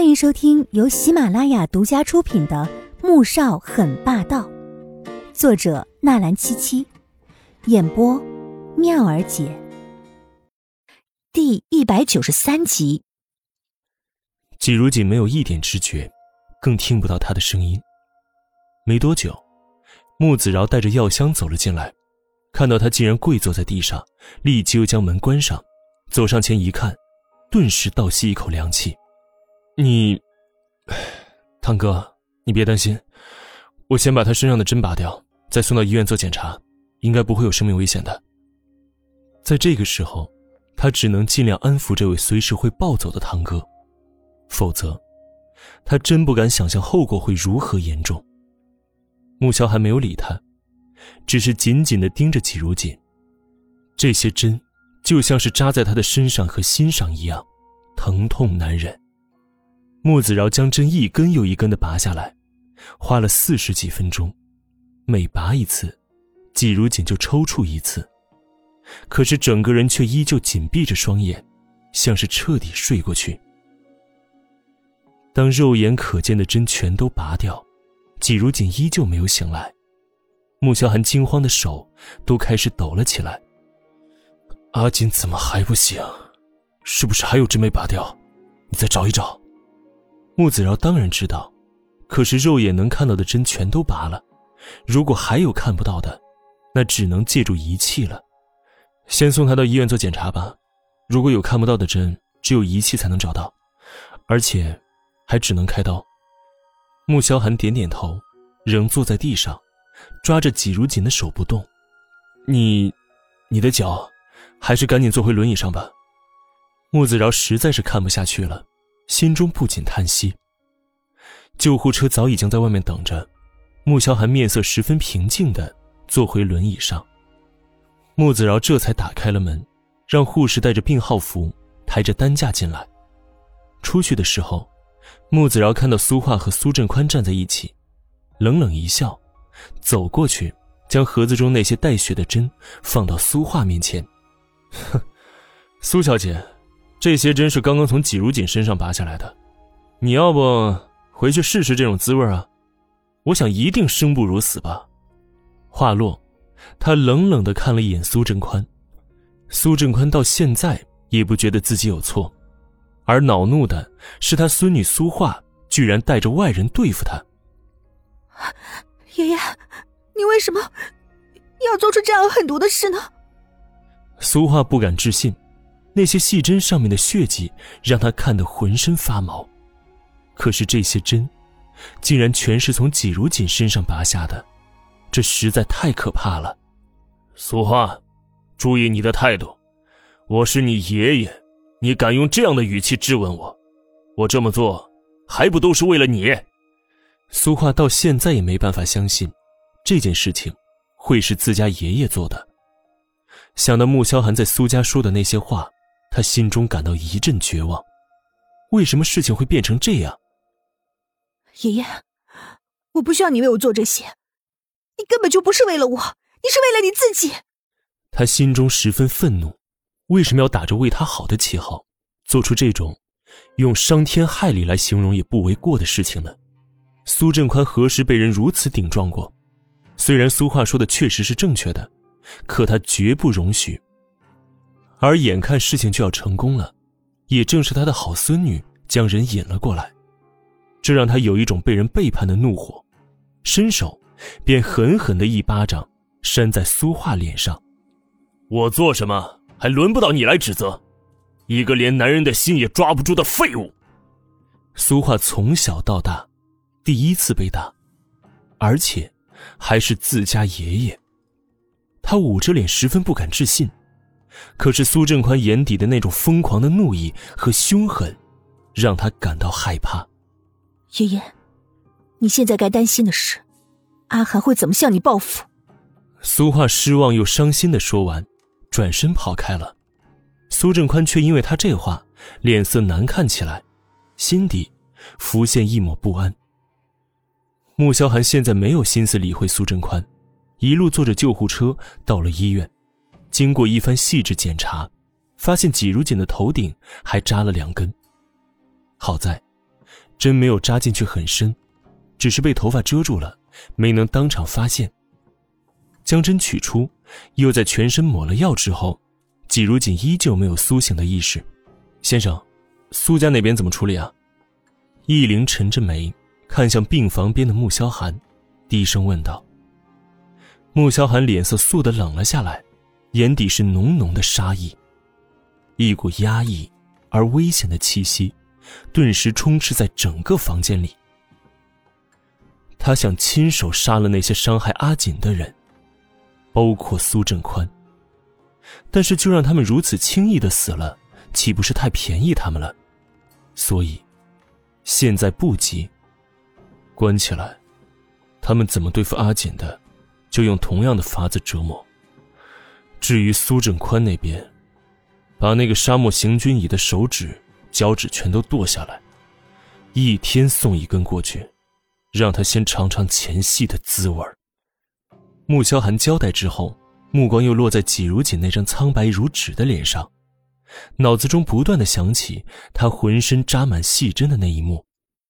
欢迎收听由喜马拉雅独家出品的《穆少很霸道》，作者纳兰七七，演播妙儿姐。第一百九十三集。季如锦没有一点知觉，更听不到他的声音。没多久，穆子饶带着药箱走了进来，看到他竟然跪坐在地上，立即又将门关上，走上前一看，顿时倒吸一口凉气。你，堂哥，你别担心，我先把他身上的针拔掉，再送到医院做检查，应该不会有生命危险的。在这个时候，他只能尽量安抚这位随时会暴走的堂哥，否则，他真不敢想象后果会如何严重。穆萧还没有理他，只是紧紧的盯着季如锦，这些针就像是扎在他的身上和心上一样，疼痛难忍。穆子饶将针一根又一根的拔下来，花了四十几分钟，每拔一次，季如锦就抽搐一次，可是整个人却依旧紧闭着双眼，像是彻底睡过去。当肉眼可见的针全都拔掉，季如锦依旧没有醒来，穆萧寒惊慌的手都开始抖了起来。阿锦怎么还不醒？是不是还有针没拔掉？你再找一找。穆子饶当然知道，可是肉眼能看到的针全都拔了，如果还有看不到的，那只能借助仪器了。先送他到医院做检查吧，如果有看不到的针，只有仪器才能找到，而且还只能开刀。穆萧寒点点头，仍坐在地上，抓着季如锦的手不动。你，你的脚，还是赶紧坐回轮椅上吧。穆子饶实在是看不下去了。心中不禁叹息。救护车早已经在外面等着，穆萧寒面色十分平静的坐回轮椅上。穆子饶这才打开了门，让护士带着病号服，抬着担架进来。出去的时候，穆子饶看到苏画和苏振宽站在一起，冷冷一笑，走过去，将盒子中那些带血的针放到苏画面前，哼，苏小姐。这些针是刚刚从季如锦身上拔下来的，你要不回去试试这种滋味啊？我想一定生不如死吧。话落，他冷冷的看了一眼苏振宽，苏振宽到现在也不觉得自己有错，而恼怒的是他孙女苏画居然带着外人对付他。爷爷，你为什么要做出这样狠毒的事呢？苏画不敢置信。那些细针上面的血迹让他看得浑身发毛，可是这些针，竟然全是从季如锦身上拔下的，这实在太可怕了。苏花，注意你的态度，我是你爷爷，你敢用这样的语气质问我？我这么做还不都是为了你？苏画到现在也没办法相信，这件事情会是自家爷爷做的。想到穆萧寒在苏家说的那些话。他心中感到一阵绝望，为什么事情会变成这样？爷爷，我不需要你为我做这些，你根本就不是为了我，你是为了你自己。他心中十分愤怒，为什么要打着为他好的旗号，做出这种用伤天害理来形容也不为过的事情呢？苏振宽何时被人如此顶撞过？虽然苏话说的确实是正确的，可他绝不容许。而眼看事情就要成功了，也正是他的好孙女将人引了过来，这让他有一种被人背叛的怒火，伸手便狠狠的一巴掌扇在苏画脸上。我做什么还轮不到你来指责，一个连男人的心也抓不住的废物。苏画从小到大，第一次被打，而且还是自家爷爷。他捂着脸，十分不敢置信。可是苏振宽眼底的那种疯狂的怒意和凶狠，让他感到害怕。爷爷，你现在该担心的是，阿寒会怎么向你报复？苏画失望又伤心的说完，转身跑开了。苏振宽却因为他这话，脸色难看起来，心底浮现一抹不安。穆萧寒现在没有心思理会苏振宽，一路坐着救护车到了医院。经过一番细致检查，发现季如锦的头顶还扎了两根。好在，针没有扎进去很深，只是被头发遮住了，没能当场发现。将针取出，又在全身抹了药之后，季如锦依旧没有苏醒的意识。先生，苏家那边怎么处理啊？易灵沉着眉，看向病房边的穆萧寒，低声问道。穆萧寒脸色肃的冷了下来，眼底是浓浓的杀意，一股压抑而危险的气息，顿时充斥在整个房间里。他想亲手杀了那些伤害阿锦的人。包括苏振宽，但是就让他们如此轻易的死了，岂不是太便宜他们了？所以，现在不急。关起来，他们怎么对付阿锦的，就用同样的法子折磨。至于苏振宽那边，把那个沙漠行军蚁的手指、脚趾全都剁下来，一天送一根过去，让他先尝尝前戏的滋味儿。穆萧寒交代之后，目光又落在季如锦那张苍白如纸的脸上，脑子中不断的想起他浑身扎满细针的那一幕。